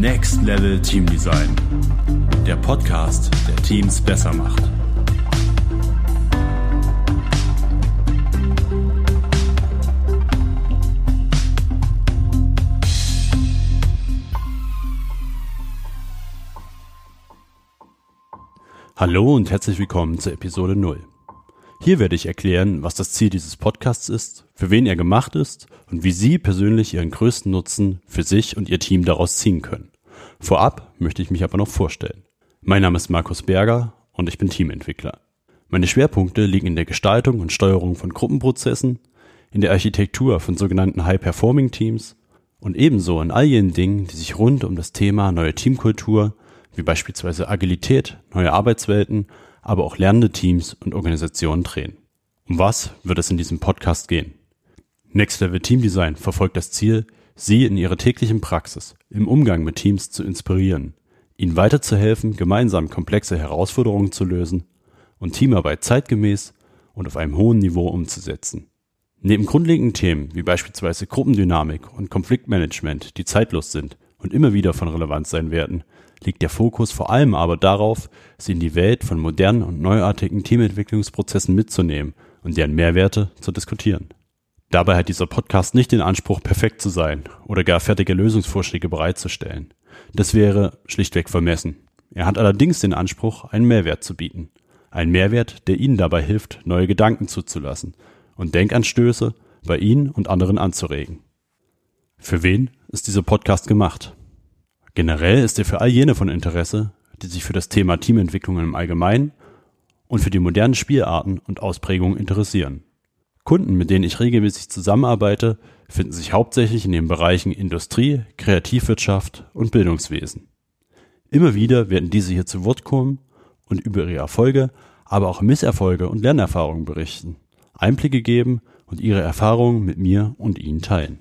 Level Team Design. Der Podcast, der Teams besser macht. Hallo und herzlich willkommen zur Episode 0. Hier werde ich erklären, was das Ziel dieses Podcasts ist, für wen er gemacht ist und wie Sie persönlich Ihren größten Nutzen für sich und Ihr Team daraus ziehen können. Vorab möchte ich mich aber noch vorstellen. Mein Name ist Markus Berger und ich bin Teamentwickler. Meine Schwerpunkte liegen in der Gestaltung und Steuerung von Gruppenprozessen, in der Architektur von sogenannten High-Performing-Teams und ebenso in all jenen Dingen, die sich rund um das Thema neue Teamkultur, wie beispielsweise Agilität, neue Arbeitswelten aber auch lernende Teams und Organisationen drehen. Um was wird es in diesem Podcast gehen? Next Level Team Design verfolgt das Ziel, Sie in Ihrer täglichen Praxis im Umgang mit Teams zu inspirieren, Ihnen weiterzuhelfen, gemeinsam komplexe Herausforderungen zu lösen und Teamarbeit zeitgemäß und auf einem hohen Niveau umzusetzen. Neben grundlegenden Themen wie beispielsweise Gruppendynamik und Konfliktmanagement, die zeitlos sind und immer wieder von Relevanz sein werden, liegt der Fokus vor allem aber darauf, sie in die Welt von modernen und neuartigen Teamentwicklungsprozessen mitzunehmen und deren Mehrwerte zu diskutieren. Dabei hat dieser Podcast nicht den Anspruch, perfekt zu sein oder gar fertige Lösungsvorschläge bereitzustellen. Das wäre schlichtweg vermessen. Er hat allerdings den Anspruch, einen Mehrwert zu bieten. Ein Mehrwert, der Ihnen dabei hilft, neue Gedanken zuzulassen und Denkanstöße bei Ihnen und anderen anzuregen. Für wen ist dieser Podcast gemacht? Generell ist er für all jene von Interesse, die sich für das Thema Teamentwicklung im Allgemeinen und für die modernen Spielarten und Ausprägungen interessieren. Kunden, mit denen ich regelmäßig zusammenarbeite, finden sich hauptsächlich in den Bereichen Industrie, Kreativwirtschaft und Bildungswesen. Immer wieder werden diese hier zu Wort kommen und über ihre Erfolge, aber auch Misserfolge und Lernerfahrungen berichten, Einblicke geben und ihre Erfahrungen mit mir und Ihnen teilen.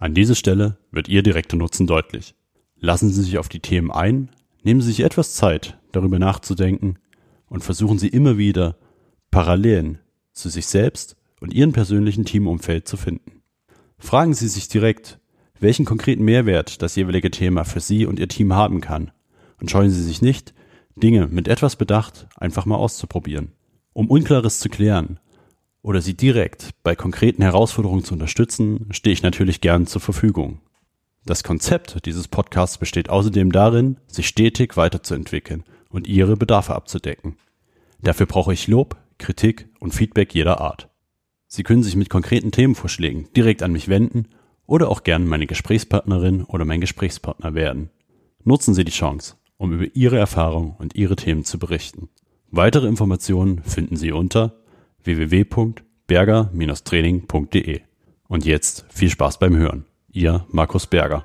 An dieser Stelle wird Ihr direkter Nutzen deutlich. Lassen Sie sich auf die Themen ein, nehmen Sie sich etwas Zeit, darüber nachzudenken und versuchen Sie immer wieder Parallelen zu sich selbst und Ihrem persönlichen Teamumfeld zu finden. Fragen Sie sich direkt, welchen konkreten Mehrwert das jeweilige Thema für Sie und Ihr Team haben kann und scheuen Sie sich nicht, Dinge mit etwas Bedacht einfach mal auszuprobieren. Um Unklares zu klären oder Sie direkt bei konkreten Herausforderungen zu unterstützen, stehe ich natürlich gern zur Verfügung. Das Konzept dieses Podcasts besteht außerdem darin, sich stetig weiterzuentwickeln und Ihre Bedarfe abzudecken. Dafür brauche ich Lob, Kritik und Feedback jeder Art. Sie können sich mit konkreten Themenvorschlägen direkt an mich wenden oder auch gern meine Gesprächspartnerin oder mein Gesprächspartner werden. Nutzen Sie die Chance, um über Ihre Erfahrungen und Ihre Themen zu berichten. Weitere Informationen finden Sie unter www.berger-training.de. Und jetzt viel Spaß beim Hören. Ihr Markus Berger.